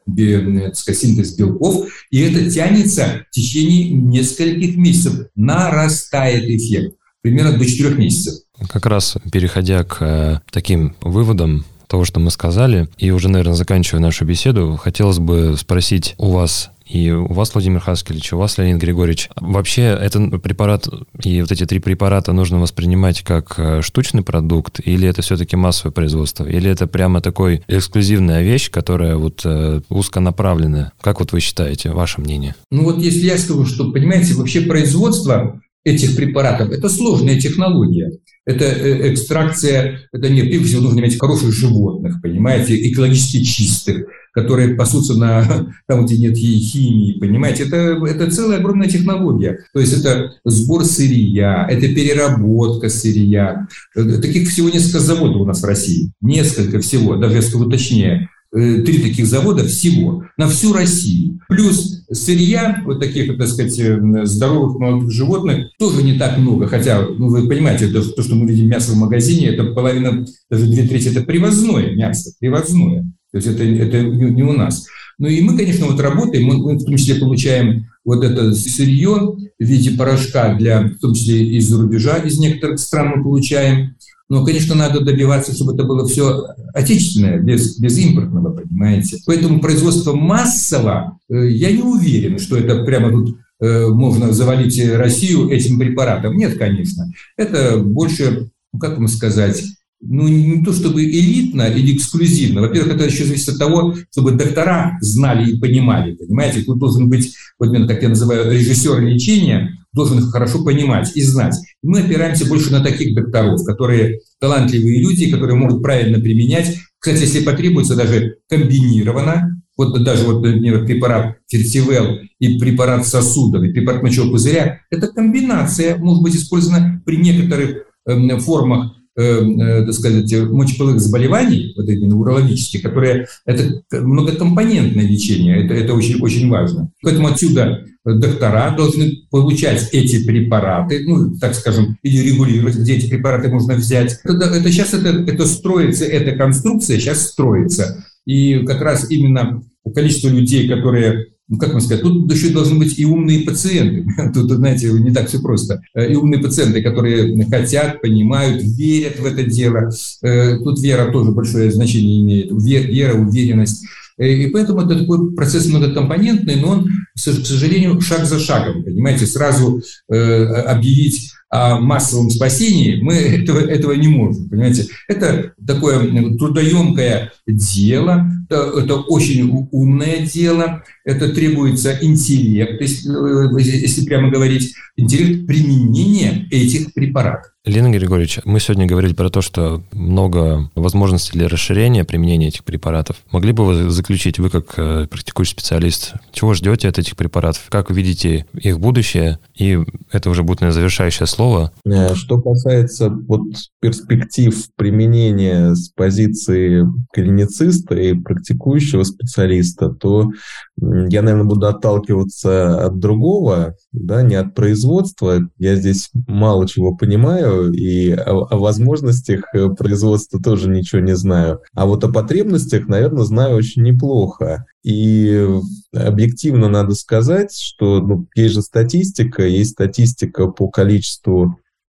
сказать, синтез белков, и это тянется в течение нескольких месяцев, нарастает эффект, примерно до 4 месяцев. Как раз переходя к э, таким выводам, того, что мы сказали, и уже, наверное, заканчивая нашу беседу, хотелось бы спросить у вас и у вас, Владимир Хаскелевич, у вас, Леонид Григорьевич, вообще этот препарат и вот эти три препарата нужно воспринимать как э, штучный продукт, или это все-таки массовое производство, или это прямо такой эксклюзивная вещь, которая вот э, узконаправленная? Как вот вы считаете, ваше мнение? Ну вот если я скажу, что, понимаете, вообще производство этих препаратов – это сложная технология. Это э, экстракция, это не, прежде всего нужно иметь хороших животных, понимаете, экологически чистых, которые пасутся на там, где нет химии, понимаете, это, это целая огромная технология. То есть это сбор сырья, это переработка сырья. Э, таких всего несколько заводов у нас в России. Несколько всего, даже если скажу точнее, э, три таких завода всего на всю Россию. Плюс сырья, вот таких, так сказать, э, здоровых молодых животных, тоже не так много. Хотя, ну, вы понимаете, то, что мы видим мясо в магазине, это половина, даже две трети, это привозное мясо, привозное. То есть это, это не у нас. Ну и мы, конечно, вот работаем, мы, в том числе получаем вот это сырье в виде порошка, для, в том числе из-за рубежа, из некоторых стран мы получаем. Но, конечно, надо добиваться, чтобы это было все отечественное, без, без импортного, понимаете. Поэтому производство массово, э, я не уверен, что это прямо тут э, можно завалить Россию этим препаратом. Нет, конечно. Это больше, ну, как вам сказать, ну, не то чтобы элитно или эксклюзивно. Во-первых, это еще зависит от того, чтобы доктора знали и понимали, понимаете? Тут должен быть, вот как я называю, режиссер лечения, должен их хорошо понимать и знать. Мы опираемся больше на таких докторов, которые талантливые люди, которые могут правильно применять. Кстати, если потребуется, даже комбинированно, вот даже вот, например, препарат фертивел и препарат сосудов, и препарат мочевого пузыря, эта комбинация может быть использована при некоторых э, формах так сказать, мочеполовых заболеваний, вот эти урологические, которые это многокомпонентное лечение, это, это очень, очень важно. Поэтому отсюда доктора должны получать эти препараты, ну, так скажем, или регулировать, где эти препараты можно взять. Это, это сейчас это, это строится, эта конструкция сейчас строится. И как раз именно количество людей, которые ну, как вам сказать, тут еще должны быть и умные пациенты. Тут, знаете, не так все просто. Э, и умные пациенты, которые хотят, понимают, верят в это дело. Э, тут вера тоже большое значение имеет. Вера, уверенность. Э, и поэтому это такой процесс многокомпонентный, но он, к сожалению, шаг за шагом, понимаете, сразу объявить о массовом спасении, мы этого, этого не можем, понимаете. Это такое трудоемкое дело, это, это очень умное дело, это требуется интеллект, если, э, если прямо говорить, интеллект применения этих препаратов. Лена Григорьевич, мы сегодня говорили про то, что много возможностей для расширения применения этих препаратов. Могли бы вы заключить, вы как э, практикующий специалист, чего ждете от этих препаратов? Как видите их будущее? И это уже будет, наверное, завершающее слово. Э, что касается вот перспектив применения с позиции клинициста и практикующего специалиста, то я, наверное, буду отталкиваться от другого, да, не от производства. Я здесь мало чего понимаю, и о, о возможностях э, производства тоже ничего не знаю. А вот о потребностях, наверное, знаю очень неплохо. И объективно надо сказать, что ну, есть же статистика, есть статистика по количеству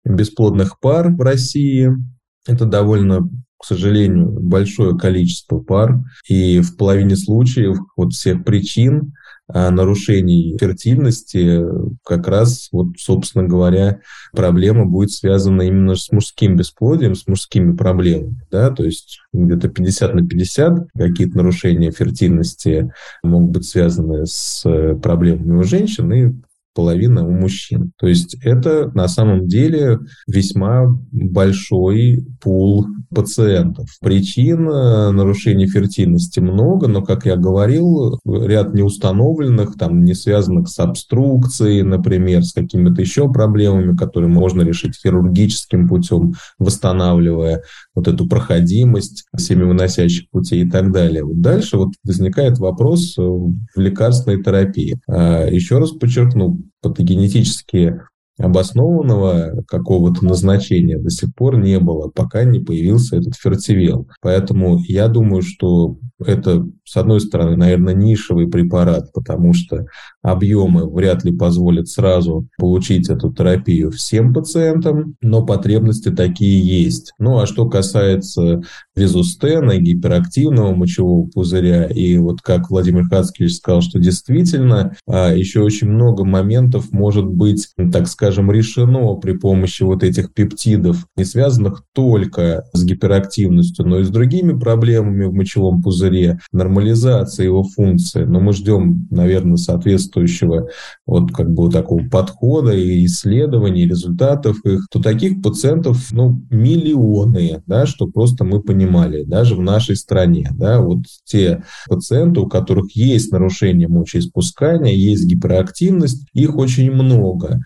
бесплодных пар в России. Это довольно к сожалению, большое количество пар, и в половине случаев вот всех причин а, нарушений фертильности как раз, вот, собственно говоря, проблема будет связана именно с мужским бесплодием, с мужскими проблемами. Да? То есть где-то 50 на 50 какие-то нарушения фертильности могут быть связаны с э, проблемами у женщин и половина у мужчин. То есть это на самом деле весьма большой пул пациентов. Причин э, нарушений фертильности много, но, как я говорил, ряд неустановленных, там, не связанных с обструкцией, например, с какими-то еще проблемами, которые можно решить хирургическим путем, восстанавливая вот эту проходимость семивыносящих путей и так далее. Вот дальше вот возникает вопрос э, в лекарственной терапии. А, еще раз подчеркну, патогенетические обоснованного какого-то назначения до сих пор не было, пока не появился этот фертивел. Поэтому я думаю, что это, с одной стороны, наверное, нишевый препарат, потому что объемы вряд ли позволят сразу получить эту терапию всем пациентам, но потребности такие есть. Ну, а что касается визустена, гиперактивного мочевого пузыря, и вот как Владимир Хацкевич сказал, что действительно а, еще очень много моментов может быть, так скажем, решено при помощи вот этих пептидов, не связанных только с гиперактивностью, но и с другими проблемами в мочевом пузыре, нормализация его функции, но мы ждем, наверное, соответствующего вот как бы вот такого подхода и исследований, результатов их, то таких пациентов, ну, миллионы, да, что просто мы понимали, даже в нашей стране, да, вот те пациенты, у которых есть нарушение мочеиспускания, есть гиперактивность, их очень много.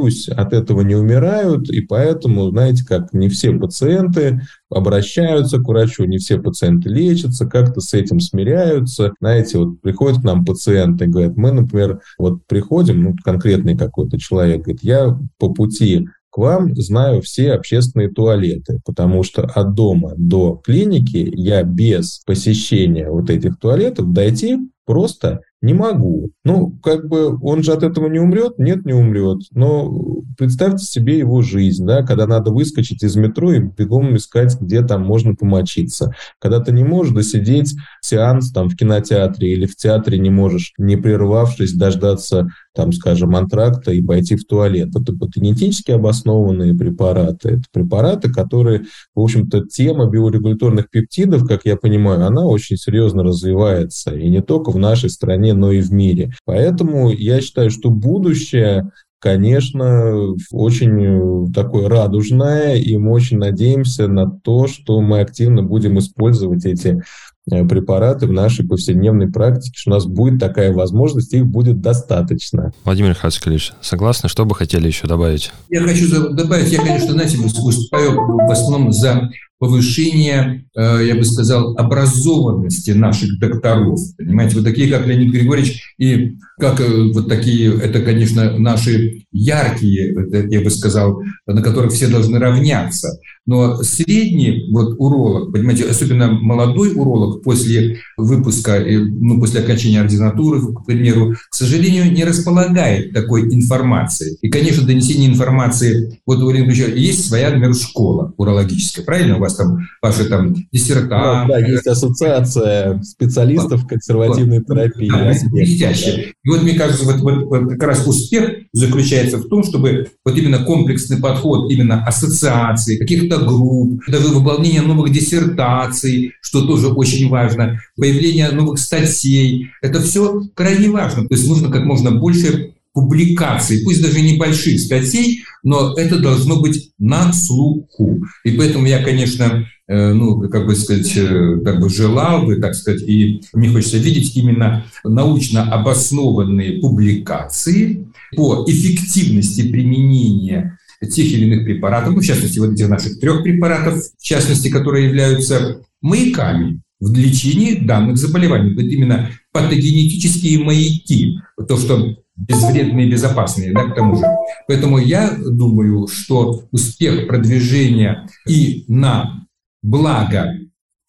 Повторюсь, от этого не умирают, и поэтому, знаете, как не все пациенты обращаются к врачу, не все пациенты лечатся, как-то с этим смиряются. Знаете, вот приходят к нам пациенты, говорят, мы, например, вот приходим, ну, конкретный какой-то человек, говорит, я по пути к вам знаю все общественные туалеты, потому что от дома до клиники я без посещения вот этих туалетов дойти просто Не могу. Ну, как бы он же от этого не умрет? Нет, не умрет. Но представьте себе его жизнь, да, когда надо выскочить из метро и бегом искать, где там можно помочиться. Когда ты не можешь досидеть сеанс там в кинотеатре или в театре не можешь, не прервавшись, дождаться там, скажем, антракта и пойти в туалет. Это генетически обоснованные препараты. Это препараты, которые, в общем-то, тема биорегуляторных пептидов, как я понимаю, она очень серьезно развивается. И не только в нашей стране, но и в мире. Поэтому я считаю, что будущее конечно, очень такое радужное, и мы очень надеемся на то, что мы активно будем использовать эти Э, препараты в нашей повседневной практике, что у нас будет такая возможность, их будет достаточно. Владимир Хацкалевич, согласны? Что бы хотели еще добавить? Я хочу добавить, я, конечно, знаете, выступаю в основном за повышение, э, я бы сказал, образованности наших докторов. Понимаете, вот такие, как Леонид Григорьевич, и как э, вот такие, это, конечно, наши яркие, я бы сказал, на которых все должны равняться. Но средний вот уролог, понимаете, особенно молодой уролог после выпуска, ну, после окончания ординатуры, к примеру, к сожалению, не располагает такой информацией. И, конечно, донесение информации, вот у есть своя, например, школа урологическая, правильно? У вас там ваши там диссертации. Да, да, есть ассоциация специалистов консервативной терапии. Да, блестяще. И вот, мне кажется, вот, вот, вот как раз успех заключается в том, чтобы вот именно комплексный подход именно ассоциации, каких-то групп, даже выполнение новых диссертаций, что тоже очень важно, появление новых статей. Это все крайне важно. То есть нужно как можно больше публикаций, пусть даже небольших статей, но это должно быть на слуху. И поэтому я, конечно, э, ну, как бы сказать, э, как бы желал бы, так сказать, и мне хочется видеть именно научно обоснованные публикации по эффективности применения тех или иных препаратов, ну, в частности, вот этих наших трех препаратов, в частности, которые являются маяками в лечении данных заболеваний. Вот именно патогенетические маяки, то, что безвредные и безопасные, да, к тому же. Поэтому я думаю, что успех продвижения и на благо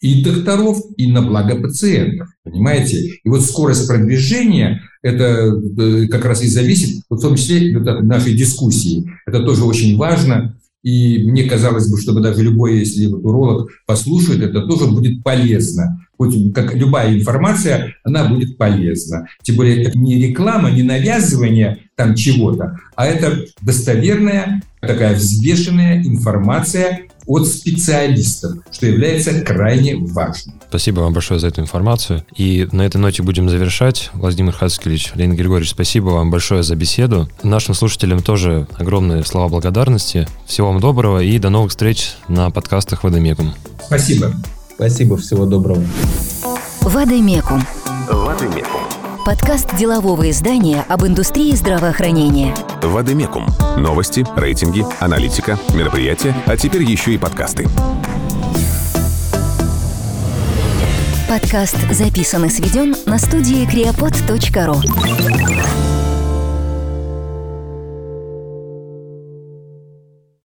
и докторов, и на благо пациентов, понимаете? И вот скорость продвижения, это э, как раз и зависит, в том числе от нашей дискуссии. Это тоже очень важно, и мне казалось бы, чтобы даже любой, если уролог послушает, это тоже будет полезно. Хоть как любая информация, она будет полезна. Тем более это не реклама, не навязывание там чего-то, а это достоверная, такая взвешенная информация от специалистов, что является крайне важным. Спасибо вам большое за эту информацию. И на этой ноте будем завершать. Владимир Хацкевич, Леонид Григорьевич, спасибо вам большое за беседу. Нашим слушателям тоже огромные слова благодарности. Всего вам доброго и до новых встреч на подкастах Вадимекум. Спасибо. Спасибо, всего доброго. Вадимекум. Вадимекум. Подкаст делового издания об индустрии здравоохранения. Вадимекум. Новости, рейтинги, аналитика, мероприятия, а теперь еще и подкасты. Подкаст записан и сведен на студии creapod.ru